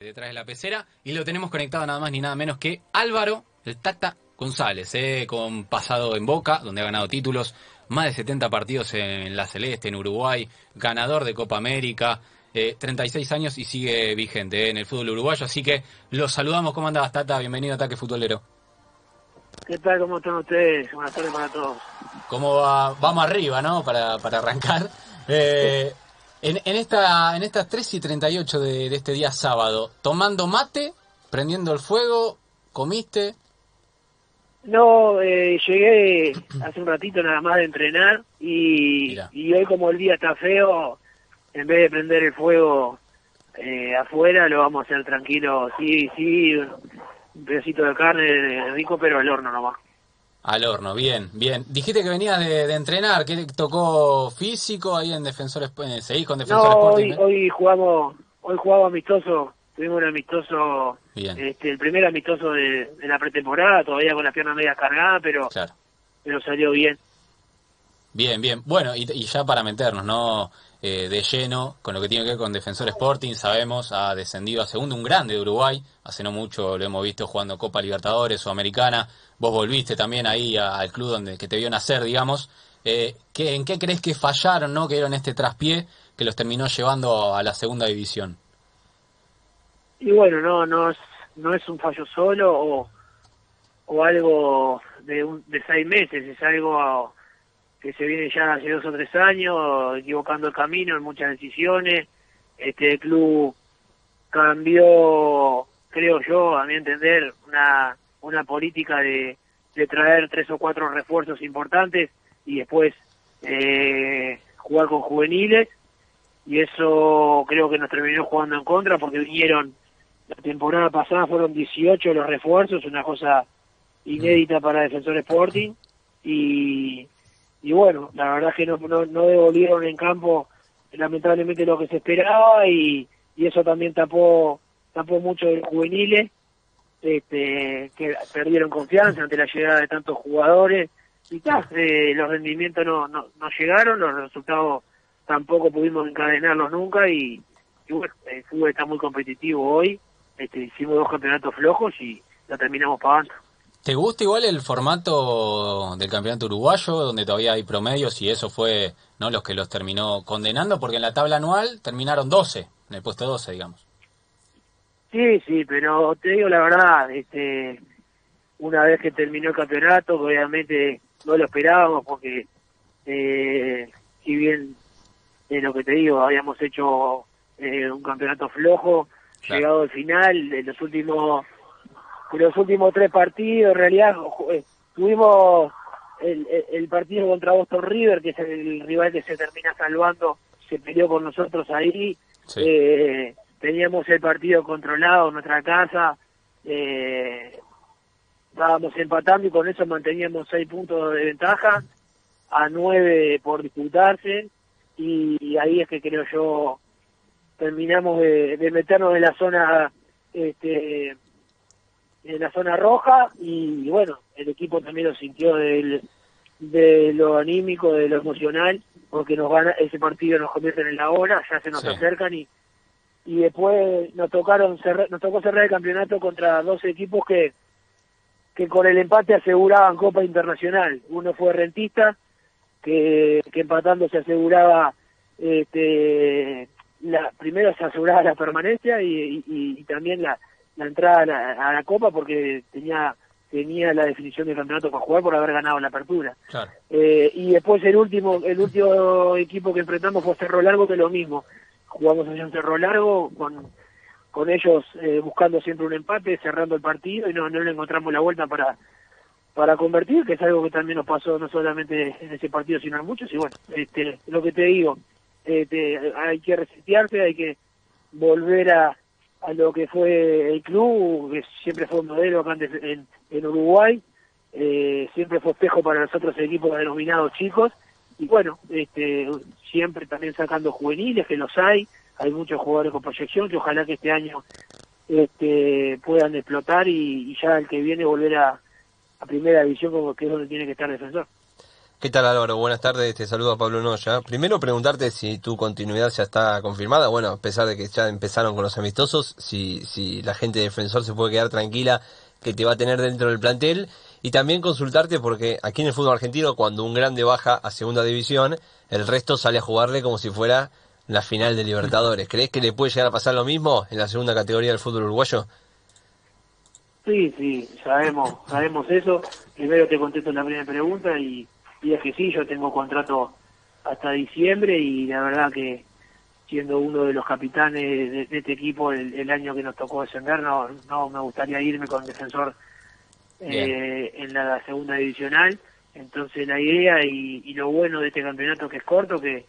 detrás de la pecera y lo tenemos conectado nada más ni nada menos que Álvaro, el Tata González, eh, con pasado en Boca, donde ha ganado títulos, más de 70 partidos en la Celeste, en Uruguay, ganador de Copa América, eh, 36 años y sigue vigente eh, en el fútbol uruguayo, así que los saludamos, ¿cómo andabas Tata? Bienvenido a Ataque Futbolero. ¿Qué tal? ¿Cómo están ustedes? Buenas tardes para todos. ¿Cómo va? Vamos arriba, ¿no? Para, para arrancar. Eh, en, en, esta, en estas 3 y 38 de, de este día sábado, tomando mate, prendiendo el fuego, ¿comiste? No, eh, llegué hace un ratito nada más de entrenar y, y, hoy como el día está feo, en vez de prender el fuego eh, afuera, lo vamos a hacer tranquilo, sí, sí, un pedacito de carne rico, pero al horno nomás. Al horno, bien, bien. Dijiste que venías de, de entrenar, ¿qué tocó físico ahí en Defensores? Eh, ¿Seguís con Defensores no, Sporting? Hoy, hoy jugamos, hoy jugamos amistoso, tuvimos un amistoso, bien. Este, el primer amistoso de, de, la pretemporada, todavía con las piernas medias cargadas, pero, claro. pero salió bien. Bien, bien. Bueno, y, y ya para meternos, ¿no? Eh, de lleno con lo que tiene que ver con Defensor Sporting, sabemos, ha descendido a segundo, un grande de Uruguay, hace no mucho lo hemos visto jugando Copa Libertadores o Americana, vos volviste también ahí al club donde que te vio nacer, digamos, eh, ¿qué, ¿en qué crees que fallaron, no? que dieron este traspié que los terminó llevando a la segunda división? Y bueno, no, no es, no es un fallo solo o, o algo de, un, de seis meses, es algo que se viene ya hace dos o tres años, equivocando el camino en muchas decisiones. Este club cambió, creo yo, a mi entender, una, una política de, de traer tres o cuatro refuerzos importantes y después eh, jugar con juveniles. Y eso creo que nos terminó jugando en contra porque vinieron, la temporada pasada fueron 18 los refuerzos, una cosa inédita para Defensor Sporting. Y, y bueno, la verdad es que no, no, no, devolvieron en campo lamentablemente lo que se esperaba y, y eso también tapó tapó mucho de juveniles este, que perdieron confianza ante la llegada de tantos jugadores y eh, los rendimientos no, no, no llegaron, los resultados tampoco pudimos encadenarlos nunca y, bueno, el fútbol está muy competitivo hoy, este, hicimos dos campeonatos flojos y lo terminamos pagando. ¿Te gusta igual el formato del campeonato uruguayo, donde todavía hay promedios y eso fue no los que los terminó condenando? Porque en la tabla anual terminaron 12, en el puesto 12, digamos. Sí, sí, pero te digo la verdad, este, una vez que terminó el campeonato, obviamente no lo esperábamos porque, eh, si bien eh, lo que te digo, habíamos hecho eh, un campeonato flojo, claro. llegado al final, de los últimos los últimos tres partidos, en realidad tuvimos el, el, partido contra Boston River, que es el rival que se termina salvando, se peleó con nosotros ahí. Sí. Eh, teníamos el partido controlado en nuestra casa, eh, estábamos empatando y con eso manteníamos seis puntos de ventaja, a nueve por disputarse, y, y ahí es que creo yo terminamos de, de meternos en la zona este en la zona roja y, y, bueno, el equipo también lo sintió del, de lo anímico, de lo emocional, porque nos gana ese partido nos convierten en la hora, ya se nos sí. acercan y y después nos tocaron cerrar, nos tocó cerrar el campeonato contra dos equipos que que con el empate aseguraban Copa Internacional. Uno fue Rentista, que, que empatando se aseguraba este la primero se aseguraba la permanencia y, y, y también la la entrada a la, a la, Copa porque tenía tenía la definición del campeonato para jugar por haber ganado la apertura. Claro. Eh, y después el último el último equipo que enfrentamos fue Cerro Largo, que es lo mismo. Jugamos allá en Cerro Largo con, con ellos eh, buscando siempre un empate, cerrando el partido y no, no le encontramos la vuelta para para convertir, que es algo que también nos pasó no solamente en ese partido, sino en muchos. Y bueno, este, lo que te digo, este, hay que resetearse, hay que volver a, a lo que fue el club, que siempre fue un modelo acá en, en Uruguay, eh, siempre fue espejo para los otros equipos denominados chicos, y bueno, este, siempre también sacando juveniles, que los hay, hay muchos jugadores con proyección, que ojalá que este año este, puedan explotar y, ya el que viene volver a, a primera división como que es donde tiene que estar defensor. ¿Qué tal Álvaro? Buenas tardes, te saludo a Pablo Noya. Primero preguntarte si tu continuidad ya está confirmada, bueno, a pesar de que ya empezaron con los amistosos, si, si la gente de defensor se puede quedar tranquila que te va a tener dentro del plantel y también consultarte porque aquí en el fútbol argentino cuando un grande baja a segunda división, el resto sale a jugarle como si fuera la final de Libertadores. ¿Crees que le puede llegar a pasar lo mismo en la segunda categoría del fútbol uruguayo? Sí, sí, sabemos, sabemos eso. Primero te contesto la primera pregunta y y es que sí, yo tengo contrato hasta diciembre y la verdad que siendo uno de los capitanes de, este equipo el, año que nos tocó descender, no, no me gustaría irme con defensor eh, en la segunda divisional. Entonces la idea y, lo bueno de este campeonato que es corto, que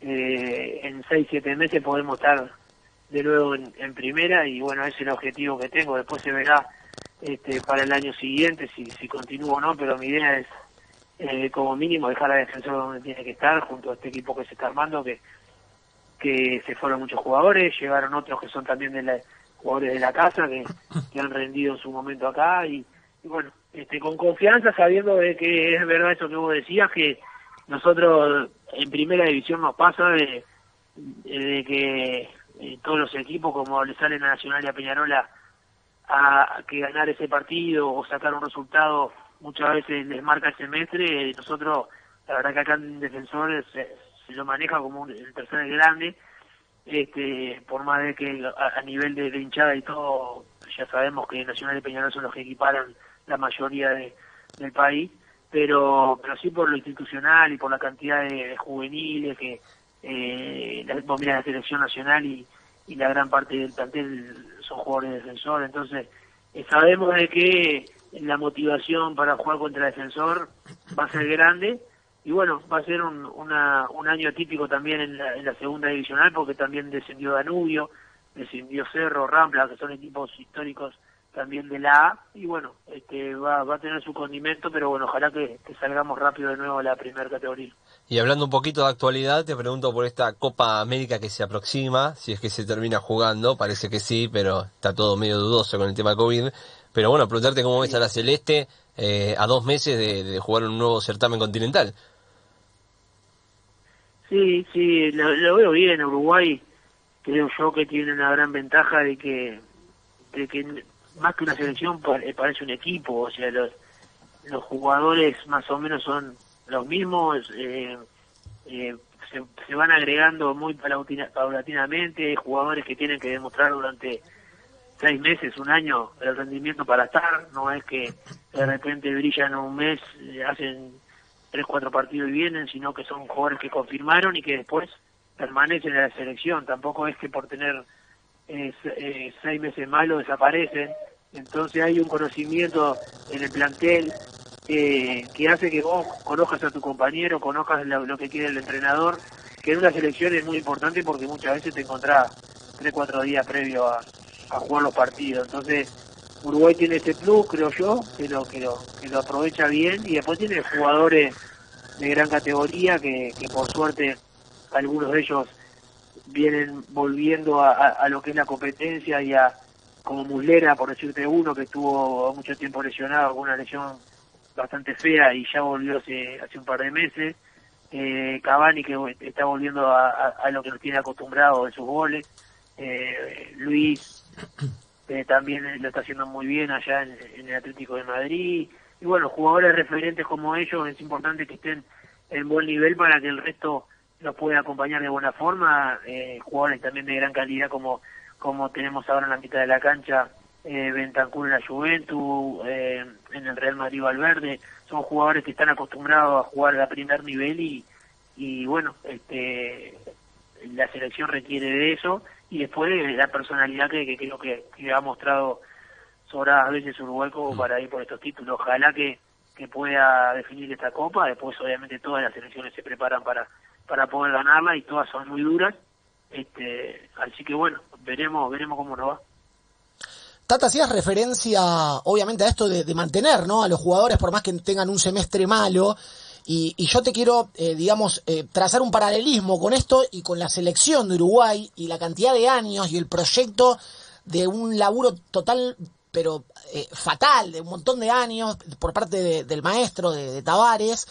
eh, en seis, siete meses podemos estar de nuevo en, en, primera y bueno, ese es el objetivo que tengo. Después se verá este, para el año siguiente si, si continúo o no, pero mi idea es eh, como mínimo dejar a defensor donde tiene que estar, junto a este equipo que se está armando, que, que se fueron muchos jugadores, llegaron otros que son también de la, jugadores de la casa, que, que han rendido en su momento acá, y, bueno, este, con confianza, sabiendo de que es verdad eso que vos decías, que nosotros en primera división nos pasa de, de que eh, todos los equipos, como le salen a Nacional y a Peñarola, a que ganar ese partido o sacar un resultado muchas veces les marca el semestre, nosotros, la verdad que acá en Defensores se, lo maneja como un, el tercer grande, este, por más de que a, nivel de, hinchada y todo, ya sabemos que Nacional y Peñarol son los que equiparan la mayoría de, del país, pero, pero sí por lo institucional y por la cantidad de, juveniles que eh, la, la selección nacional y, y la gran parte del plantel son jugadores de defensor, entonces eh, sabemos de que la motivación para jugar contra defensor va a ser grande y bueno, va a ser un, una, un año típico también en la, en la segunda divisional porque también descendió Danubio, descendió Cerro, Rampla, que son equipos históricos también de la A y bueno, este va, va a tener su condimento, pero bueno, ojalá que, que salgamos rápido de nuevo a la primera categoría. Y hablando un poquito de actualidad, te pregunto por esta Copa América que se aproxima, si es que se termina jugando, parece que sí, pero está todo medio dudoso con el tema COVID. Pero bueno, preguntarte cómo ves a la Celeste eh, a dos meses de, jugar un nuevo certamen continental. Sí, sí, lo, veo bien. Uruguay creo yo que tiene una gran ventaja de que, de que más que una selección eh, parece un equipo. O sea, los, los jugadores más o menos son los mismos. Eh, eh, se, se, van agregando muy paulatinamente jugadores que tienen que demostrar durante seis meses, un año el rendimiento para estar, no es que de repente brillan un mes, eh, hacen tres, cuatro partidos y vienen, sino que son jugadores que confirmaron y que después permanecen en la selección, tampoco es que por tener eh, eh, seis meses malos desaparecen, entonces hay un conocimiento en el plantel que hace que vos conozcas a tu compañero, conozcas lo, que quiere el entrenador, que en una selección es muy importante porque muchas veces te encontrás tres, cuatro días previo a, a jugar los partidos. Entonces, Uruguay tiene ese plus, creo yo, que lo, que lo, que lo aprovecha bien y después tiene jugadores de gran categoría que, que por suerte algunos de ellos vienen volviendo a, a, lo que es la competencia y a como Muslera, por decirte uno, que estuvo mucho tiempo lesionado con una lesión bastante fea y ya volvió hace, un par de meses. Eh, Cavani, que está volviendo a, a, lo que nos tiene acostumbrado en sus goles. Eh, Luis, eh, también lo está haciendo muy bien allá en, el Atlético de Madrid. Y bueno, jugadores referentes como ellos es importante que estén en buen nivel para que el resto los pueda acompañar de buena forma. Eh, jugadores también de gran calidad como, como tenemos ahora en la mitad de la cancha, eh, en la Juventus, eh, en el Real Madrid Valverde. Son jugadores que están acostumbrados a jugar a primer nivel y, y bueno, este, la selección requiere de eso y después la personalidad que, creo que, ha mostrado a veces Uruguay como para ir por estos títulos. Ojalá que, que pueda definir esta copa, después obviamente todas las selecciones se preparan para, para poder ganarla y todas son muy duras. Este, así que bueno, veremos, veremos cómo nos va. Tata, hacías referencia obviamente a esto de, de mantener ¿no? a los jugadores por más que tengan un semestre malo. Y, yo te quiero, eh, digamos, eh, trazar un paralelismo con esto y con la selección de Uruguay y la cantidad de años y el proyecto de un laburo total, pero eh, fatal, de un montón de años por parte del maestro de, Tavares.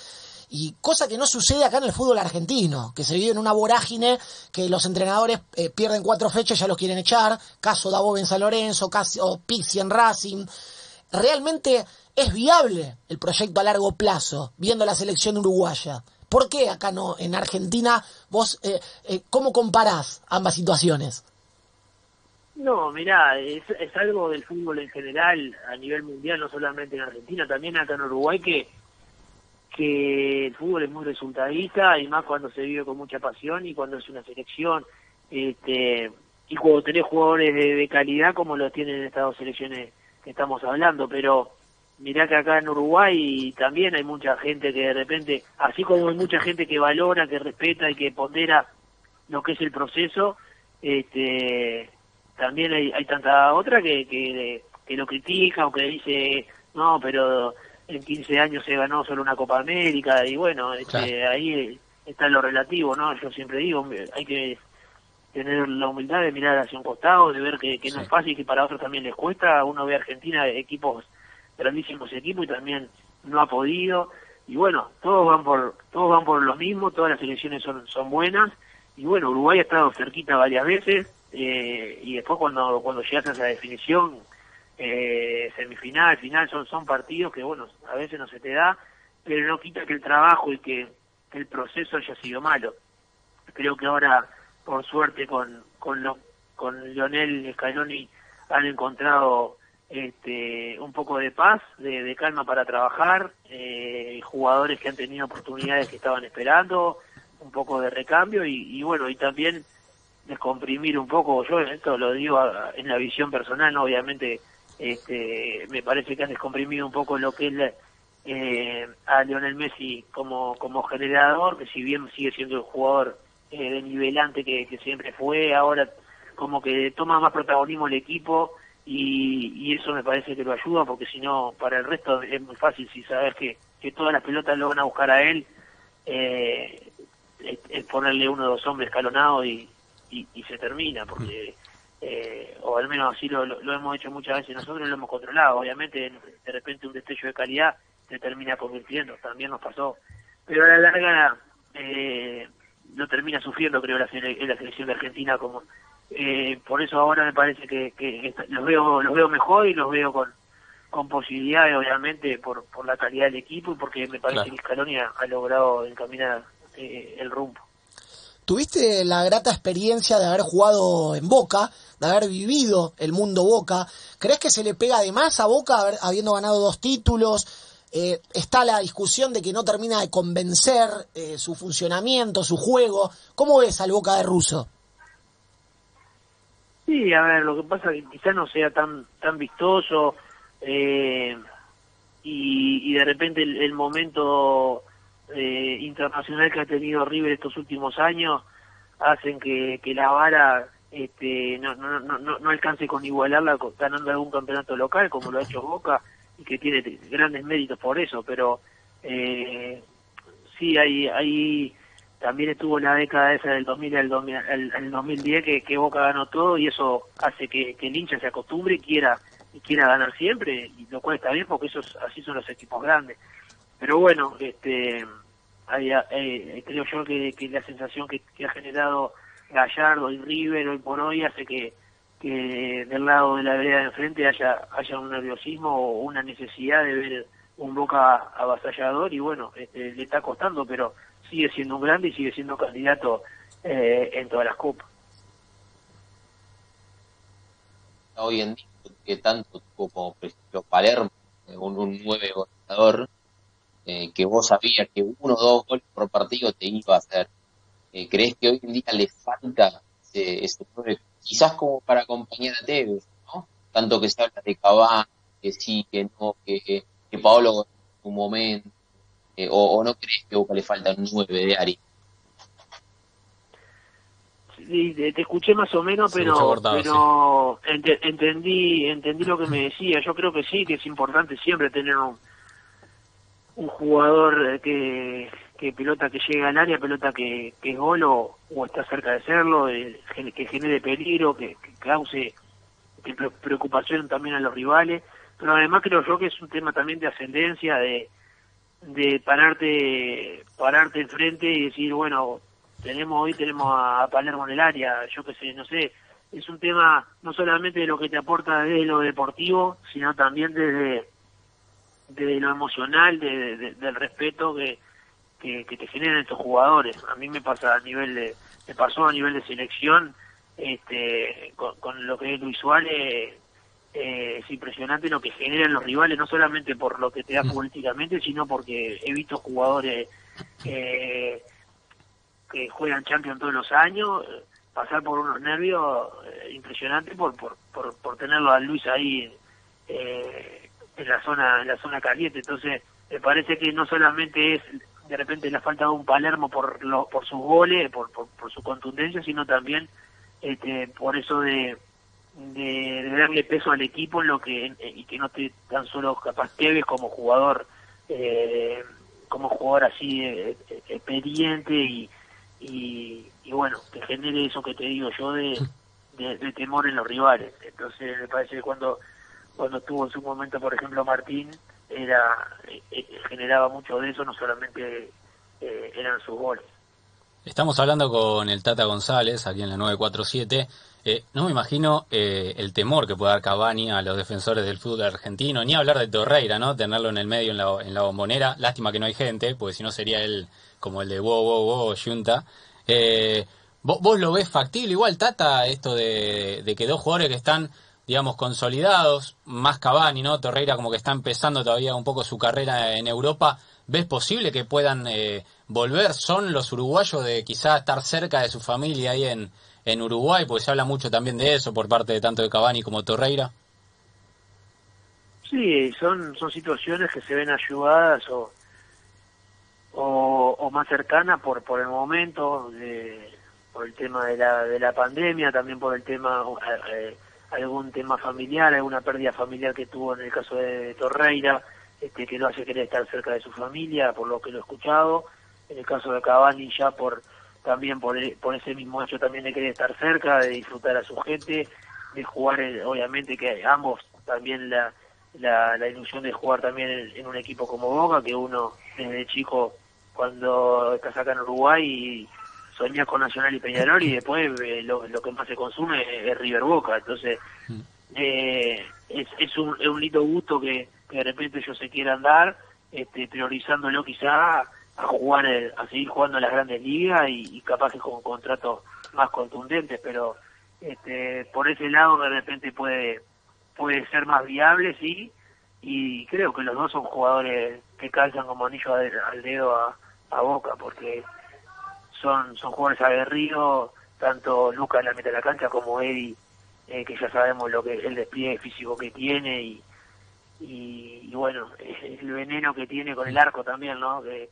Y cosa que no sucede acá en el fútbol argentino, que se vive en una vorágine que los entrenadores eh, pierden cuatro fechas y ya los quieren echar. Caso Davo en San Lorenzo, caso Pixi en Racing. Realmente es viable el proyecto a largo plazo, viendo la selección uruguaya. ¿Por qué acá no, en Argentina, vos, eh, eh, cómo comparás ambas situaciones? No, mirá, es, es algo del fútbol en general, a nivel mundial, no solamente en Argentina, también acá en Uruguay, que, el fútbol es muy resultadista, y más cuando se vive con mucha pasión y cuando es una selección, este y cuando tenés jugadores de, de calidad como lo tienen estas dos selecciones que estamos hablando, pero mirá que acá en Uruguay también hay mucha gente que de repente, así como hay mucha gente que valora, que respeta y que pondera lo que es el proceso, este también hay, hay tanta otra que, que, que lo critica o que dice, no, pero en 15 años se ganó solo una Copa América y bueno, este, ahí está lo relativo, ¿no? Yo siempre digo, hay que tener la humildad de mirar hacia un costado, de ver que, que no es fácil, que para otros también les cuesta. Uno ve a Argentina, equipos, grandísimos equipos y también no ha podido. Y bueno, todos van por todos van por lo mismo, todas las elecciones son, son buenas. Y bueno, Uruguay ha estado cerquita varias veces, eh, y después cuando cuando llegas a esa definición eh, semifinal final son son partidos que bueno a veces no se te da pero no quita que el trabajo y que, el proceso haya sido malo creo que ahora por suerte con con lo, con Lionel Scaloni han encontrado este un poco de paz de, calma para trabajar eh, jugadores que han tenido oportunidades que estaban esperando un poco de recambio y, y bueno y también descomprimir un poco, yo esto lo digo en la visión personal, ¿no? obviamente este, me parece que han descomprimido un poco lo que es eh, a Lionel Messi como, como generador, que si bien sigue siendo el jugador eh, de nivelante que, que siempre fue, ahora como que toma más protagonismo el equipo y, y eso me parece que lo ayuda porque si no para el resto es muy fácil si sabes que, que todas las pelotas lo van a buscar a él eh, es, es ponerle uno o dos hombres escalonados y, y, y se termina, porque, eh, o al menos así lo, lo, lo hemos hecho muchas veces nosotros, lo hemos controlado. Obviamente, de repente un destello de calidad se termina convirtiendo, también nos pasó. Pero a la larga eh, lo termina sufriendo, creo, la, la selección de Argentina. como eh, Por eso ahora me parece que, que los veo los veo mejor y los veo con con posibilidades, obviamente, por, por la calidad del equipo y porque me parece Claro. que Scaloni ha, ha logrado encaminar eh, el rumbo. Tuviste la grata experiencia de haber jugado en Boca, de haber vivido el mundo Boca. ¿Crees que se le pega de más a Boca haber- habiendo ganado dos títulos? Eh, está la discusión de que no termina de convencer eh, su funcionamiento, su juego. ¿Cómo ves al Boca de Russo? Sí, a ver, lo que pasa es que quizás no sea tan tan vistoso eh, y, y de repente el, el momento eh, internacional que ha tenido River estos últimos años hacen que, que la vara este, no, no, no, no, alcance con igualarla ganando algún campeonato local como lo ha hecho Boca y que tiene grandes méritos por eso, pero eh, sí hay hay también estuvo la década esa del 2000 al 2000 al- al 2010 que, que Boca ganó todo y eso hace que, que el hincha se acostumbre y quiera y quiera ganar siempre y lo cual está bien porque esos así son los equipos grandes. Pero bueno este hay, eh, creo yo que, la sensación que, ha generado Gallardo y River hoy por hoy hace que que del lado de la vereda de enfrente haya haya un nerviosismo o una necesidad de ver un Boca avasallador y bueno, este, le está costando, pero sigue siendo un grande y sigue siendo candidato eh, en todas las copas. hoy en día que tanto como por ejemplo Palermo, un, un nueve goleador, eh, que vos sabías que uno o dos goles por partido te iba a hacer. Eh, ¿Crees que hoy en día le falta ese, ese quizás como para acompañar a Tevez, ¿no? Tanto que se habla de Cavani, que sí, que no, que, que, que Paolo en un momento, eh, o, o no crees que a Boca le falta un nueve de Ari? Sí, te, te escuché más o menos, pero cortado, pero ente- entendí entendí lo que me decía. Yo creo que sí, que es importante siempre tener un, un jugador eh, que, que pelota que llegue al área, pelota que, que es gol o, o está cerca de serlo, eh, que genere peligro, que, que cause preocupación también a los rivales. Pero además creo yo que es un tema también de ascendencia, de, de pararte pararte enfrente y decir bueno tenemos hoy tenemos a, Palermo en el área yo qué sé no sé. Es un tema no solamente de lo que te aporta desde lo deportivo sino también desde de lo emocional de, del respeto que, que, te generan estos jugadores. A mí me pasa a nivel de me pasó a nivel de selección este con, lo que es Luis Suárez eh, es impresionante lo que generan los rivales, no solamente por lo que te da mm. políticamente, sino porque he visto jugadores eh, que juegan Champions todos los años eh, pasar por unos nervios impresionantes por, por, por, tenerlo a Luis ahí en la zona en la zona caliente. Entonces, me parece que no solamente es de repente la falta de un Palermo por, lo, por sus goles, por, por, por su contundencia, sino también este, por eso de de, darle peso al equipo en lo que y que no esté tan solo capaz Tevez como jugador eh, como jugador así eh, expediente y, y, bueno que genere eso que te digo yo de, de, temor en los rivales. Entonces me parece que cuando cuando estuvo en su momento por ejemplo Martín era eh, generaba mucho de eso no solamente eran sus goles. Estamos hablando con el Tata González aquí en la 947 eh, no me imagino eh, el temor que puede dar Cavani a los defensores del fútbol argentino, ni hablar de Torreira, ¿no? Tenerlo en el medio en la, la bombonera. Lástima que no hay gente, porque si no sería él como el de wow, wow, wow, Junta. Eh, ¿vos, lo ves factible igual, Tata, esto de, de, que dos jugadores que están, digamos, consolidados, más Cavani, ¿no? Torreira como que está empezando todavía un poco su carrera en Europa. ¿Ves posible que puedan volver? ¿Son los uruguayos de quizá estar cerca de su familia ahí en, en Uruguay, porque se habla mucho también de eso por parte de tanto de Cavani como Torreira. Sí, son, son situaciones que se ven ayudadas o, o, más cercanas por, por el momento, de, por el tema de la, de la pandemia, también por el tema, eh, algún tema familiar, alguna pérdida familiar que tuvo en el caso de Torreira, este, que lo hace querer estar cerca de su familia, por lo que lo he escuchado. En el caso de Cavani ya por también por, e, por ese mismo hecho también de querer estar cerca, de disfrutar a su gente, de jugar, obviamente que ambos también la, la, ilusión de jugar también en, un equipo como Boca, que uno desde chico cuando estás acá en Uruguay y soñas con Nacional y Peñarol y después eh, lo, que más se consume es, River Boca, entonces mm. eh, es, es, un, es un lindo gusto que, que de repente ellos se quieran dar, este, priorizándolo quizá a jugar, a seguir jugando en las grandes ligas y, que con contratos más contundentes, pero este, por ese lado de repente puede puede ser más viable, sí, y creo que los dos son jugadores que calzan como anillo al dedo a, Boca, porque son son jugadores aguerridos, tanto Lucas en la mitad de la cancha como Eddie, eh, que ya sabemos lo que el despliegue físico que tiene y, y, bueno, el veneno que tiene con el arco también, ¿no? Que,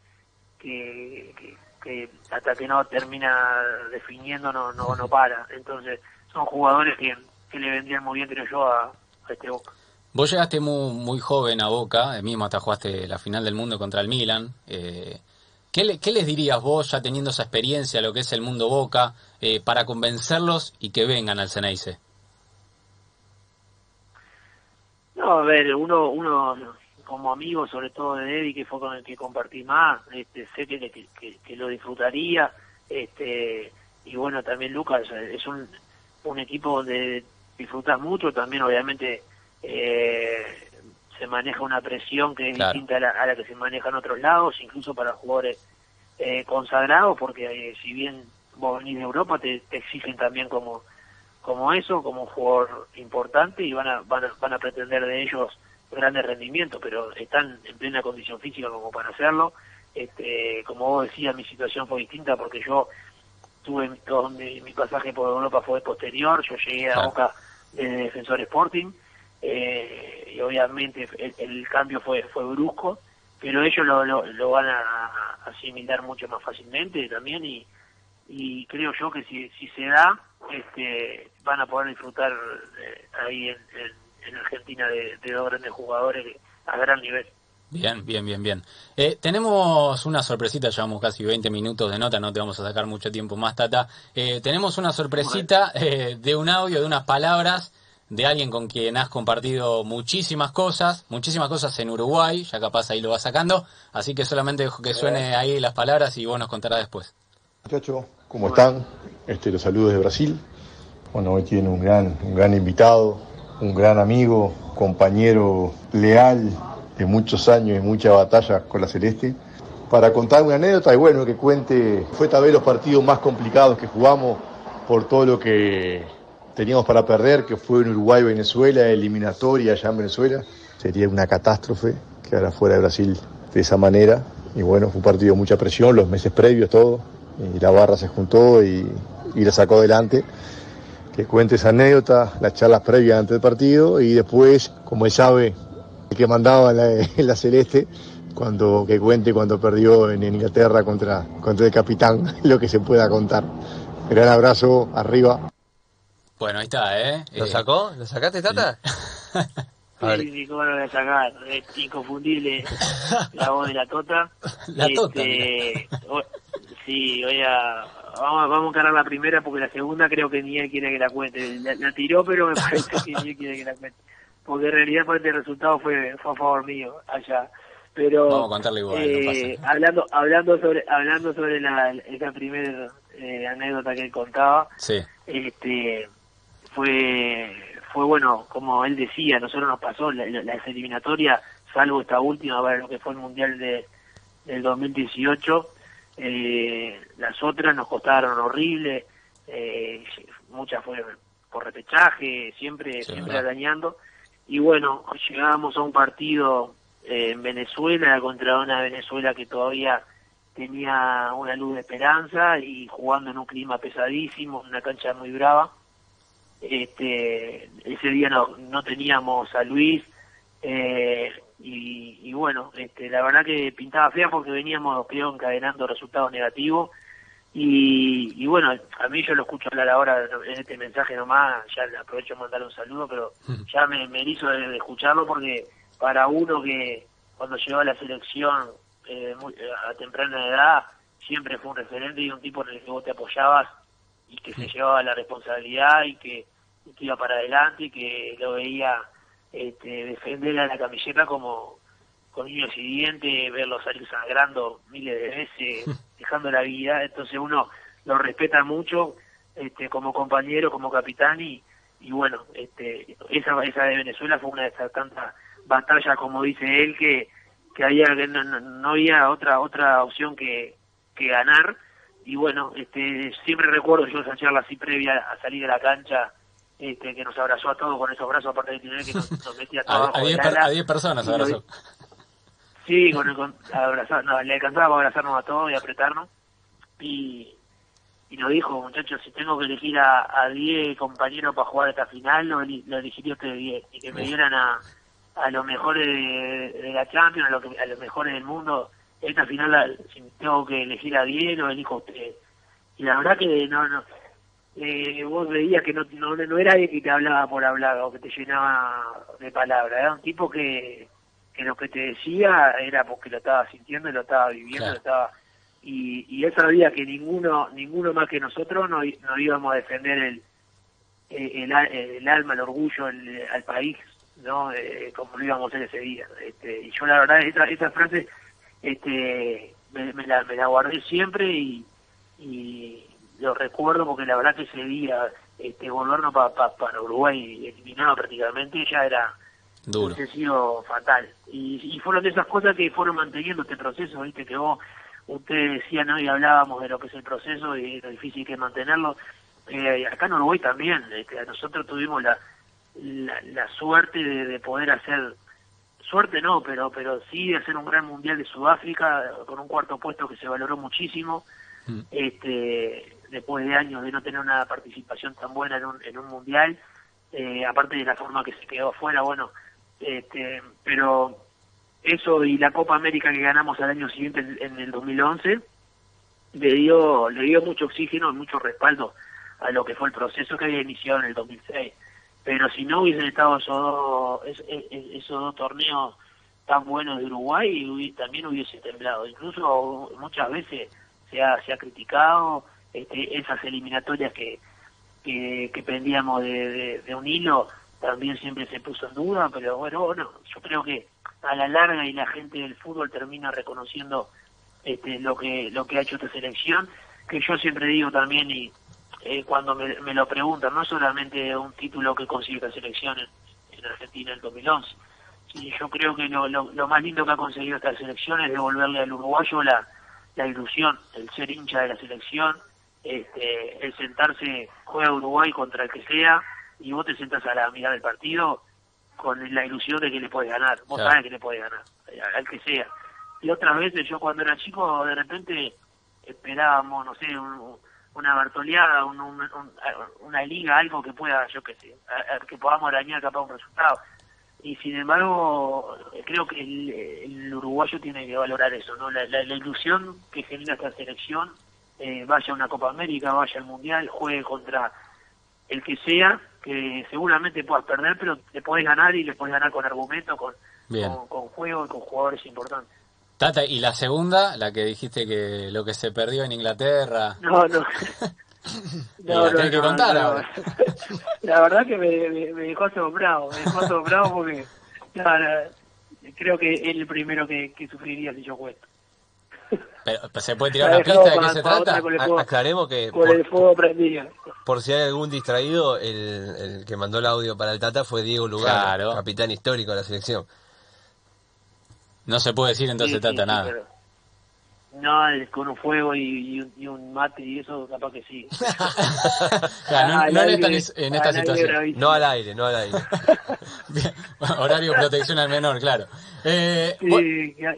que, que, hasta que no termina definiendo no, no, no para. Entonces, son jugadores que, que le vendrían muy bien, creo yo, a, este Boca. Vos llegaste muy, muy joven a Boca, mismo hasta jugaste la final del mundo contra el Milan. Eh, ¿qué, le, ¿Qué les dirías vos, ya teniendo esa experiencia, lo que es el mundo Boca, eh, para convencerlos y que vengan al Ceneice? No, a ver, uno, uno como amigo, sobre todo de Eddie, que fue con el que compartí más, este, sé que, que, lo disfrutaría, este, y bueno, también Lucas, es un, un equipo donde disfrutas mucho, también obviamente eh, se maneja una presión que es distinta a la, que se maneja en otros lados, incluso para jugadores eh, consagrados, porque eh, si bien vos venís de Europa, te, te exigen también como como eso, como un jugador importante y van a, van a, van a pretender de ellos grandes rendimientos, pero están en plena condición física como para hacerlo. Este, como vos decías, mi situación fue distinta porque yo tuve todo mi, pasaje por Europa fue posterior, yo llegué a Boca de Defensor Sporting eh, y obviamente el, cambio fue fue brusco, pero ellos lo, lo, van a, asimilar mucho más fácilmente también y, y creo yo que si, si se da, este, van a poder disfrutar eh, ahí en en Argentina de, de dos grandes jugadores a gran nivel. Bien, bien, bien, bien. Eh, tenemos una sorpresita, llevamos casi 20 minutos de nota, no te vamos a sacar mucho tiempo más, Tata. Eh, tenemos una sorpresita eh, de un audio, de unas palabras de alguien con quien has compartido muchísimas cosas, muchísimas cosas en Uruguay, ya capaz ahí lo vas sacando, así que solamente dejo que suene ahí las palabras y vos nos contarás después. Muchachos, ¿cómo están? Este, los saludos de Brasil. Bueno, hoy tiene un gran, un gran invitado, un gran amigo, compañero leal de muchos años y muchas batallas con la Celeste, para contar una anécdota y bueno, que cuente, fue tal vez los partidos más complicados que jugamos por todo lo que teníamos para perder, que fue en Uruguay-Venezuela, eliminatoria allá en Venezuela. Sería una catástrofe quedar fuera de Brasil de esa manera. Y bueno, fue un partido de mucha presión, los meses previos, todo. Y la barra se juntó y, y la sacó adelante. Que cuente esa anécdota, las charlas previas antes del partido y después, como él sabe, el que mandaba en la, en la Celeste, cuando que cuente cuando perdió en Inglaterra contra, contra el capitán, lo que se pueda contar. Gran abrazo, arriba. Bueno, ahí está, ¿eh? ¿Lo Eh, sacó? ¿Lo sacaste, Tata? Sí, sí, cómo lo voy a sacar. Es inconfundible la voz de la Tota. La Tota, Este, sí, voy a... Vamos, vamos a encarar la primera porque la segunda creo que ni él quiere que la cuente. La, la tiró, pero me parece que ni él quiere que la cuente. Porque en realidad parte el resultado fue, fue a favor mío allá. Pero Vamos a contarle igual, eh, hablando hablando sobre hablando sobre la, esa primera eh, anécdota que él contaba, Sí, este fue fue bueno como él decía nosotros nos pasó la- la- las eliminatorias salvo esta última para lo que fue el mundial de del 2018 eh, las otras nos costaron horrible eh, muchas fueron por repechaje siempre Sí, siempre verdad. arañando y bueno llegábamos a un partido eh, en Venezuela contra una Venezuela que todavía tenía una luz de esperanza y jugando en un clima pesadísimo, una cancha muy brava. Este, ese día no, no teníamos a Luis eh, y, y bueno, este, la verdad que pintaba fea porque veníamos creo encadenando resultados negativos. Y, y bueno, a mí yo lo escucho hablar ahora en este mensaje nomás, ya le aprovecho de mandar un saludo, pero ya me, me hizo de, de escucharlo porque para uno que cuando llegó a la selección eh, muy- a temprana edad siempre fue un referente y un tipo en el que vos te apoyabas y que se llevaba la responsabilidad y que, y que iba para adelante y que lo veía este, defender a la camiseta como con niños y dientes, verlo salir sangrando miles de veces, dejando la vida, entonces uno lo respeta mucho este, como compañero, como capitán y, y bueno, este, esa, esa de Venezuela fue una de esas tantas batallas, como dice él, que, que había que no, no- no había otra otra opción que, que ganar. Y bueno, este, siempre recuerdo yo esa charla así previa a salir de la cancha, este, que nos abrazó a todos con esos brazos aparte de tener que nos, nos metía a, a 10 per- ala. a 10 personas abrazó. Sí, con el, con, abrazar, no, le alcanzaba para abrazarnos a todos y apretarnos. Y, y nos dijo, muchachos, si tengo que elegir a, a 10 compañeros para jugar esta final, lo, lo elegiría usted 10. Y que me dieran a, a los mejores de, de la Champions, a, lo que- a los mejores del mundo. Esta final, la- si tengo que elegir a 10, lo elijo a usted. Y la verdad que no, no, eh, vos veías que no, no, no era alguien que te hablaba por hablar o que te llenaba de palabras, era un tipo que, que lo que te decía era porque lo estaba sintiendo y lo estaba viviendo, Claro. lo estaba y, y él sabía que ninguno ninguno más que nosotros no, no íbamos a defender el, el, el, el alma, el orgullo el- al país, no Eh, como lo íbamos a hacer ese día. Este, y yo la verdad esa, esa frase este, me, me la, me la guardé siempre y, y lo recuerdo porque la verdad que ese día este volvernos pa- pa- para Uruguay eliminado prácticamente ya era Duro. hubiese sido fatal y, y fueron de esas cosas que fueron manteniendo este proceso viste que vos ustedes decían hoy hablábamos de lo que es el proceso y lo difícil que es mantenerlo Eh, acá en Uruguay también este, nosotros tuvimos la, la, la suerte de, de poder hacer suerte no pero pero sí de hacer un gran mundial de Sudáfrica con un cuarto puesto que se valoró muchísimo Mm. este después de años de no tener una participación tan buena en un, en un mundial eh, aparte de la forma que se quedó afuera bueno este pero eso y la Copa América que ganamos al año siguiente en, en el 2011 le dio le dio mucho oxígeno y mucho respaldo a lo que fue el proceso que había iniciado en el 2006 pero si no hubiesen estado esos dos, es- es- esos dos torneos tan buenos de Uruguay también hubiese temblado. Incluso muchas veces se ha, se ha criticado este, esas eliminatorias que, que, que pendíamos de, de- un hilo también siempre se puso en duda, pero bueno, bueno, yo creo que a la larga y la gente del fútbol termina reconociendo este, lo que lo que ha hecho esta selección, que yo siempre digo también y eh, cuando me, me, lo preguntan, no solamente un título que consigue esta selección en, en Argentina en 2011, sí, yo creo que lo, lo, lo, más lindo que ha conseguido esta selección es devolverle al uruguayo la, la ilusión, el ser hincha de la selección, este, el sentarse, juega Uruguay contra el que sea, y vos te sentas a la mitad del partido con la ilusión de que le puedes ganar, vos claro. sabes que le puedes ganar, al que sea. Y otras veces yo cuando era chico de repente esperábamos, no sé, un, una bartoleada, un, un, una liga, algo que pueda, yo qué sé, a, a, que podamos arañar capaz un resultado. Y sin embargo, creo que el, el uruguayo tiene que valorar eso, ¿no? La, la, la ilusión que genera esta selección, eh, vaya a una Copa América, vaya al Mundial, juegue contra el que sea, que seguramente puedas perder, pero le podés ganar y le podés ganar con argumento, con, con, con juego y con jugadores importantes. Tata, ¿y la segunda? La que dijiste que lo que se perdió en Inglaterra. No, no. no, no, que contar no. La verdad que me, me, me, dejó asombrado, me dejó asombrado porque creo que es el primero que, que sufriría si yo cuento. Pero, ¿Se puede tirar una pista de qué se trata? Fuego, Aclaremos que con por, el fuego prendido. por si hay algún distraído, el, el, que mandó el audio para el Tata fue Diego Lugar, claro. capitán histórico de la selección. No se puede decir entonces sí, Tata sí, nada. Pero, no, con un fuego y, y, un, y, un, mate y eso capaz que sí. claro, no, no en esta, en esta situación. No al aire, no al aire. Bien, horario protección al menor, claro. Eh, sí, bueno,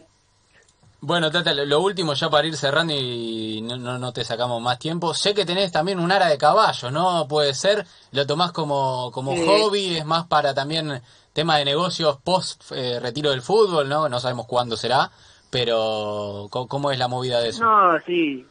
Tata, lo último ya para ir cerrando y no, no, no, te sacamos más tiempo. Sé que tenés también un ara de caballo, ¿no? Puede ser, lo tomás como, como sí. hobby, es más para también tema de negocios post eh, retiro del fútbol, ¿no? No sabemos cuándo será, pero ¿cómo es la movida de eso? No, sí,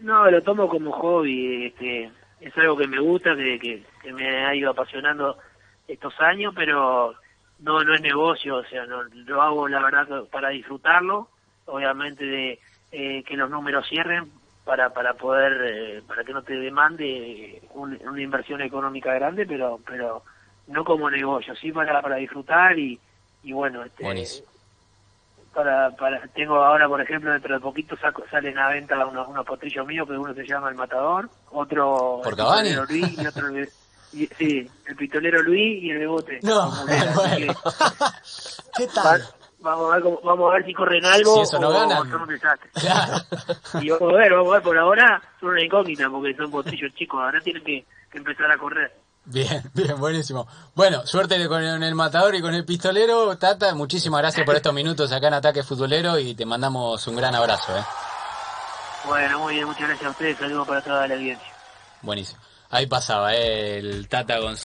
no, lo tomo como hobby, este, es algo que me gusta, que, que, que me ha ido apasionando estos años, pero no, no es negocio, o sea, no, lo hago la verdad para disfrutarlo obviamente de eh, que los números cierren para para poder eh, para que no te demande un, una inversión económica grande pero pero no como negocio sí para para disfrutar y y bueno este Buenísimo. para para tengo ahora por ejemplo dentro de poquito saco, salen a venta unos, unos potrillos míos que uno se llama el matador otro por Cavani Luis y otro el, y, sí el pistolero Luis y el bebote no bueno. qué tal vamos a ver cómo, vamos a ver si corren algo si eso no o ganan. son un desastre. Claro. y vamos a ver, vamos a ver, por ahora son una incógnita porque son potrillos chicos, ahora tienen que, que, empezar a correr. Bien, bien, buenísimo. Bueno, suerte con el matador y con el pistolero, Tata, muchísimas gracias por estos minutos acá en Ataque Futbolero y te mandamos un gran abrazo. ¿eh? Bueno, muy bien, muchas gracias a ustedes, saludos para toda la audiencia. Buenísimo. Ahí pasaba ¿eh? el Tata González.